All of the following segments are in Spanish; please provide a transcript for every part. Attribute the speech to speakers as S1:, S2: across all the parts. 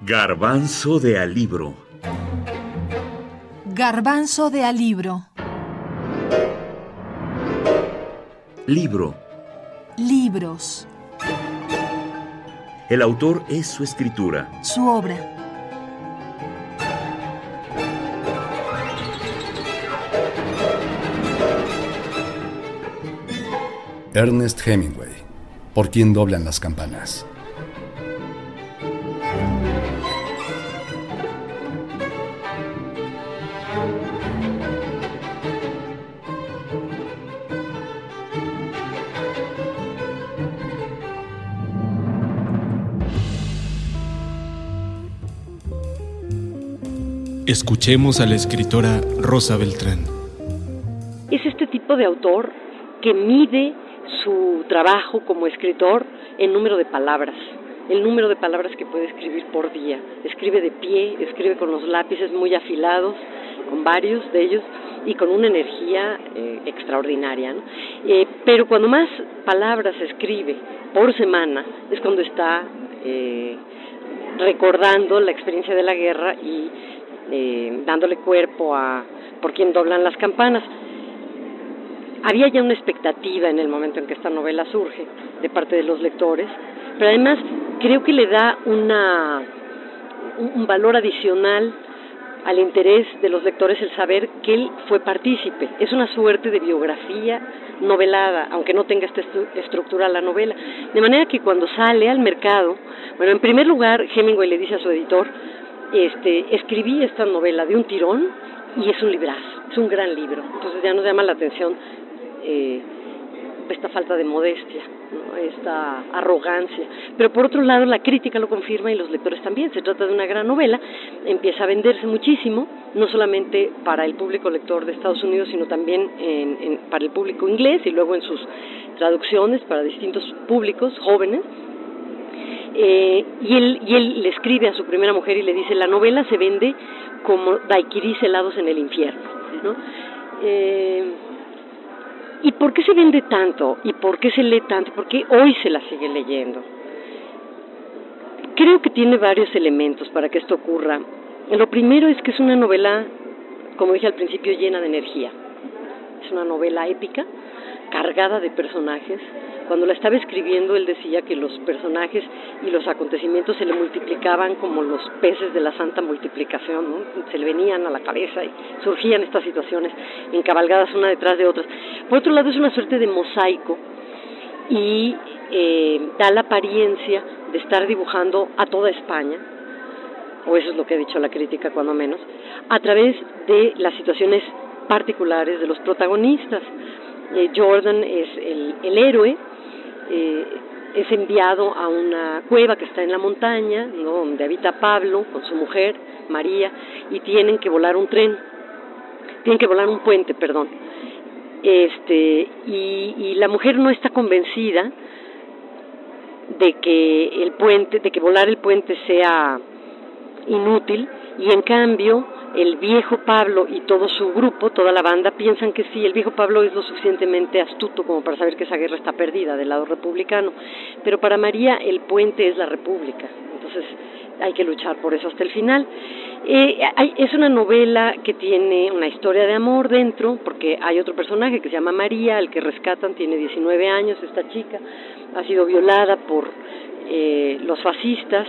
S1: Garbanzo de alibro.
S2: Garbanzo de alibro.
S1: Libro.
S2: Libros.
S1: El autor es su escritura.
S2: Su obra.
S3: Ernest Hemingway. ¿Por quién doblan las campanas?
S4: Escuchemos a la escritora Rosa Beltrán.
S5: Es este tipo de autor que mide su trabajo como escritor en número de palabras, el número de palabras que puede escribir por día. Escribe de pie, escribe con los lápices muy afilados, con varios de ellos, y con una energía eh, extraordinaria. Eh, pero cuando más palabras escribe por semana es cuando está eh, recordando la experiencia de la guerra y dándole cuerpo a por quien doblan las campanas había ya una expectativa en el momento en que esta novela surge de parte de los lectores, pero además creo que le da una, un valor adicional al interés de los lectores el saber que él fue partícipe. Es una suerte de biografía novelada, aunque no tenga esta estructura la novela. De manera que cuando sale al mercado, bueno, en primer lugar, Hemingway le dice a su editor, este, escribí esta novela de un tirón y es un librazo, es un gran libro. Entonces ya nos llama la atención eh, esta falta de modestia, esta arrogancia. Pero por otro lado, la crítica lo confirma y los lectores también. Se trata de una gran novela, empieza a venderse muchísimo, no solamente para el público lector de Estados Unidos, sino también para el público inglés y luego en sus traducciones para distintos públicos jóvenes. Eh, y, él, y él le escribe a su primera mujer y le dice, la novela se vende como daiquiris helados en el infierno. ¿no? Eh, ¿Y por qué se vende tanto? ¿Y por qué se lee tanto? ¿Por qué hoy se la sigue leyendo? Creo que tiene varios elementos para que esto ocurra. Lo primero es que es una novela, como dije al principio, llena de energía. Es una novela épica, cargada de personajes, cuando la estaba escribiendo, él decía que los personajes y los acontecimientos se le multiplicaban como los peces de la santa multiplicación, se le venían a la cabeza y surgían estas situaciones encabalgadas una detrás de otras. Por otro lado, es una suerte de mosaico y eh, da la apariencia de estar dibujando a toda España, o eso es lo que ha dicho la crítica cuando menos, a través de las situaciones particulares de los protagonistas. Eh, Jordan es el, héroe, eh, es enviado a una cueva que está en la montaña, donde habita Pablo con su mujer, María, y tienen que volar un tren, tienen que volar un puente, perdón. Este, y, y la mujer no está convencida de que el puente, de que volar el puente sea inútil, y en cambio el viejo Pablo y todo su grupo, toda la banda, piensan que sí, el viejo Pablo es lo suficientemente astuto como para saber que esa guerra está perdida del lado republicano, pero para María el puente es la república, entonces hay que luchar por eso hasta el final. Eh, es una novela que tiene una historia de amor dentro, porque hay otro personaje que se llama María, el que rescatan, tiene 19 años, esta chica. Ha sido violada por eh, los fascistas.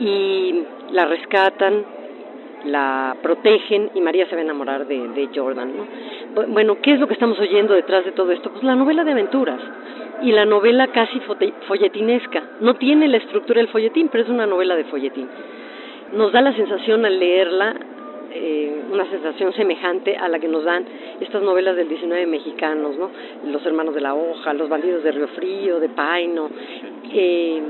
S5: Y la rescatan, la protegen y María se va a enamorar de, de Jordan. ¿no? Bueno, ¿qué es lo que estamos oyendo detrás de todo esto? Pues la novela de aventuras y la novela casi folletinesca. No tiene la estructura del folletín, pero es una novela de folletín. Nos da la sensación al leerla, eh, una sensación semejante a la que nos dan estas novelas del 19 mexicanos, ¿no? Los hermanos de la hoja, los bandidos de Río Frío, de Paino. Eh,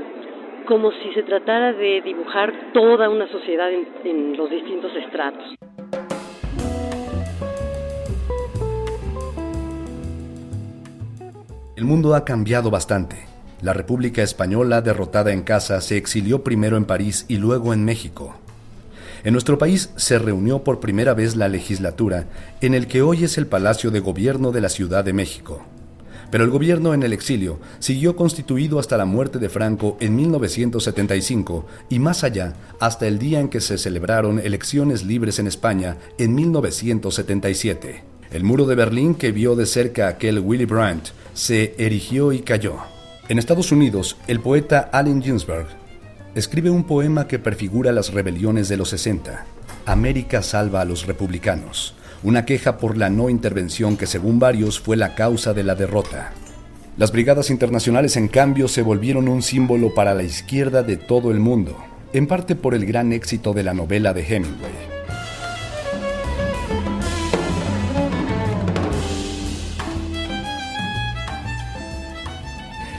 S5: como si se tratara de dibujar toda una sociedad en, los distintos estratos.
S3: El mundo ha cambiado bastante. La República Española, derrotada en casa, se exilió primero en París y luego en México. En nuestro país se reunió por primera vez la legislatura en el que hoy es el Palacio de Gobierno de la Ciudad de México. Pero el gobierno en el exilio siguió constituido hasta la muerte de Franco en 1975 y más allá hasta el día en que se celebraron elecciones libres en España en 1977. El muro de Berlín que vio de cerca aquel Willy Brandt se erigió y cayó. En Estados Unidos, el poeta Allen Ginsberg escribe un poema que prefigura las rebeliones de los 60. América salva a los republicanos una queja por la no intervención que según varios fue la causa de la derrota. Las brigadas internacionales en cambio se volvieron un símbolo para la izquierda de todo el mundo, en parte por el gran éxito de la novela de Hemingway.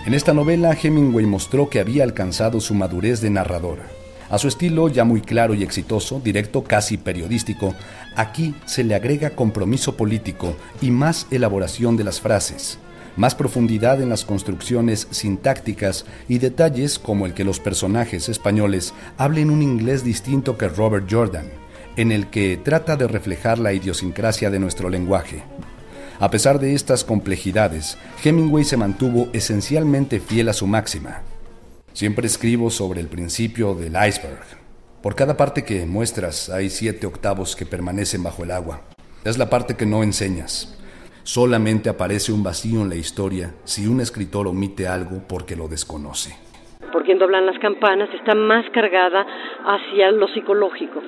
S3: En esta novela Hemingway mostró que había alcanzado su madurez de narrador a su estilo ya muy claro y exitoso, directo, casi periodístico, aquí se le agrega compromiso político y más elaboración de las frases, más profundidad en las construcciones sintácticas y detalles como el que los personajes españoles hablen un inglés distinto que Robert Jordan, en el que trata de reflejar la idiosincrasia de nuestro lenguaje. A pesar de estas complejidades, Hemingway se mantuvo esencialmente fiel a su máxima, Siempre escribo sobre el principio del iceberg. Por cada parte que muestras hay siete octavos que permanecen bajo el agua. Es la parte que no enseñas. Solamente aparece un vacío en la historia si un escritor omite algo porque lo desconoce.
S5: Por quien doblan las campanas está más cargada hacia lo psicológico.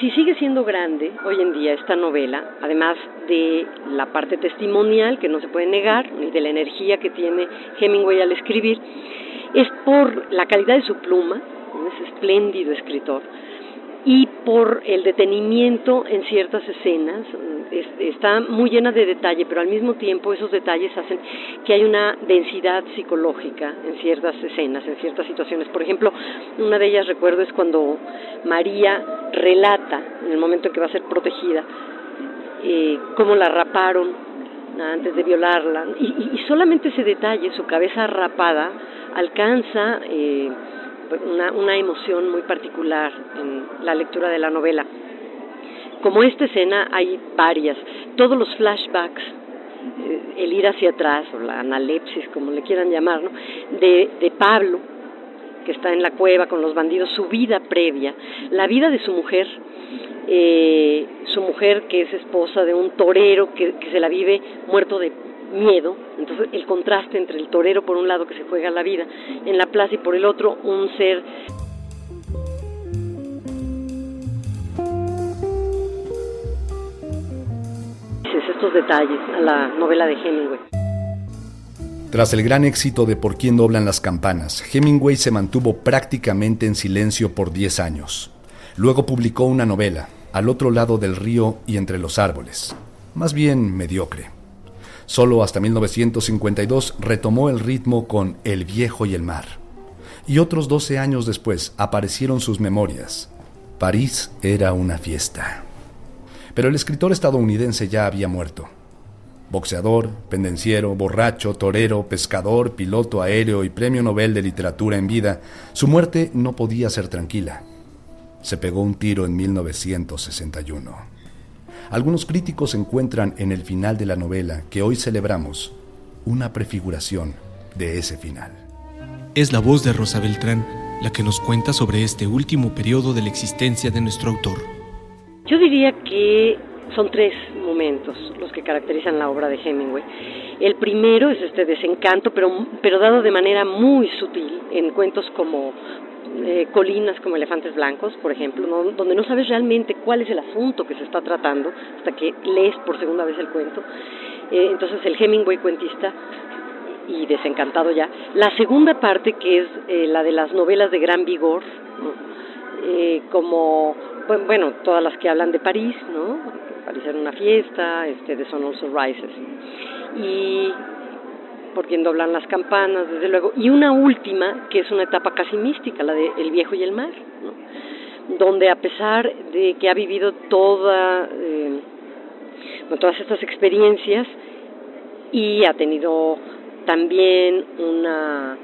S5: Si sigue siendo grande hoy en día esta novela, además de la parte testimonial que no se puede negar, ni de la energía que tiene Hemingway al escribir, es por la calidad de su pluma, es espléndido escritor, y por el detenimiento en ciertas escenas. está muy llena de detalle, pero al mismo tiempo esos detalles hacen que hay una densidad psicológica en ciertas escenas, en ciertas situaciones. Por ejemplo, una de ellas recuerdo es cuando María relata, en el momento en que va a ser protegida, eh, cómo la raparon antes de violarla. y solamente ese detalle, su cabeza rapada, alcanza eh, una, una emoción muy particular en la lectura de la novela. Como esta escena hay varias, todos los flashbacks, eh, el ir hacia atrás o la analepsis, como le quieran llamar, de, de Pablo, que está en la cueva con los bandidos, su vida previa, la vida de su mujer, eh, su mujer que es esposa de un torero que se la vive muerto de miedo, entonces el contraste entre el torero por un lado que se juega la vida en la plaza y por el otro un ser estos detalles a la novela de Hemingway.
S3: Tras el gran éxito de Por quién doblan las campanas, Hemingway se mantuvo prácticamente en silencio por 10 años. Luego publicó una novela, Al otro lado del río y entre los árboles, más bien mediocre. Solo hasta 1952 retomó el ritmo con El viejo y el mar. Y otros 12 años después aparecieron sus memorias. París era una fiesta. Pero el escritor estadounidense ya había muerto. Boxeador, pendenciero, borracho, torero, pescador, piloto aéreo y premio Nobel de Literatura en vida, su muerte no podía ser tranquila. Se pegó un tiro en 1961. Algunos críticos encuentran en el final de la novela que hoy celebramos una prefiguración de ese final.
S4: Es la voz de Rosa Beltrán la que nos cuenta sobre este último periodo de la existencia de nuestro autor.
S5: Yo diría que son tres momentos los que caracterizan la obra de Hemingway. El primero es este desencanto, pero, pero dado de manera muy sutil en cuentos como eh, colinas como elefantes blancos, por ejemplo, donde no sabes realmente cuál es el asunto que se está tratando hasta que lees por segunda vez el cuento. Eh, entonces el Hemingway cuentista y desencantado ya. La segunda parte, que es eh, la de las novelas de gran vigor, como, bueno, todas las que hablan de París, ¿no? París era una fiesta, este, The Sun Also Rises. Y por quien doblan las campanas, desde luego, y una última, que es una etapa casi mística, la de El viejo y el mar, donde a pesar de que ha vivido toda, eh, todas estas experiencias y ha tenido también una,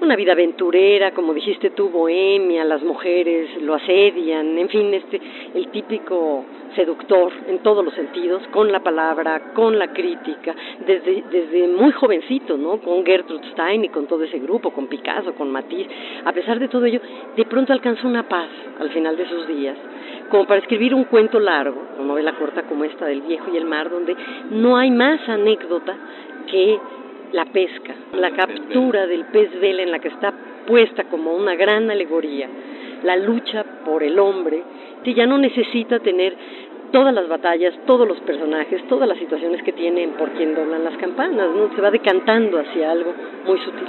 S5: una vida aventurera, como dijiste tú, bohemia, las mujeres lo asedian, en fin, este, el típico seductor en todos los sentidos, con la palabra, con la crítica, desde, desde muy jovencito, ¿no? Con Gertrude Stein y con todo ese grupo, con Picasso, con Matisse. A pesar de todo ello, de pronto alcanzó una paz al final de sus días, como para escribir un cuento largo, una novela corta como esta del viejo y el mar, donde no hay más anécdota que la pesca, la captura del pez vela en la que está puesta como una gran alegoría, la lucha por el hombre, que ya no necesita tener todas las batallas, todos los personajes, todas las situaciones que tienen por quien doblan las campanas, ¿no? se va decantando hacia algo muy sutil.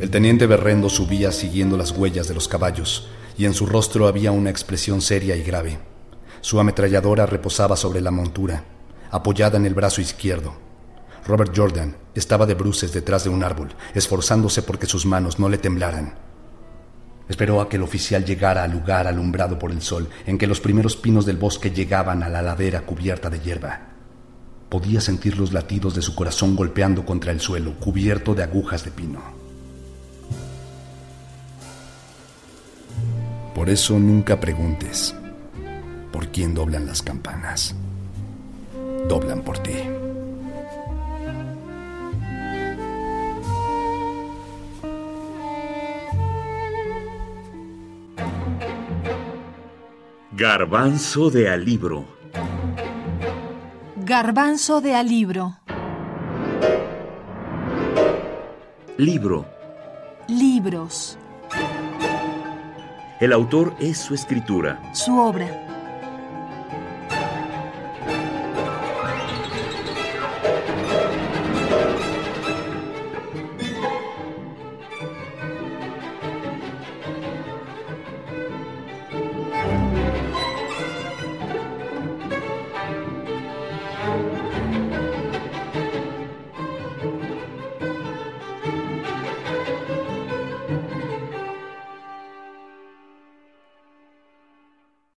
S3: El teniente Berrendo subía siguiendo las huellas de los caballos, y en su rostro había una expresión seria y grave. Su ametralladora reposaba sobre la montura, apoyada en el brazo izquierdo. Robert Jordan estaba de bruces detrás de un árbol, esforzándose porque sus manos no le temblaran. Esperó a que el oficial llegara al lugar alumbrado por el sol, en que los primeros pinos del bosque llegaban a la ladera cubierta de hierba. Podía sentir los latidos de su corazón golpeando contra el suelo, cubierto de agujas de pino. Por eso nunca preguntes por quién doblan las campanas. Doblan por ti.
S1: Garbanzo de alibro.
S2: Garbanzo de alibro.
S1: Libro.
S2: Libros.
S1: El autor es su escritura.
S2: Su obra.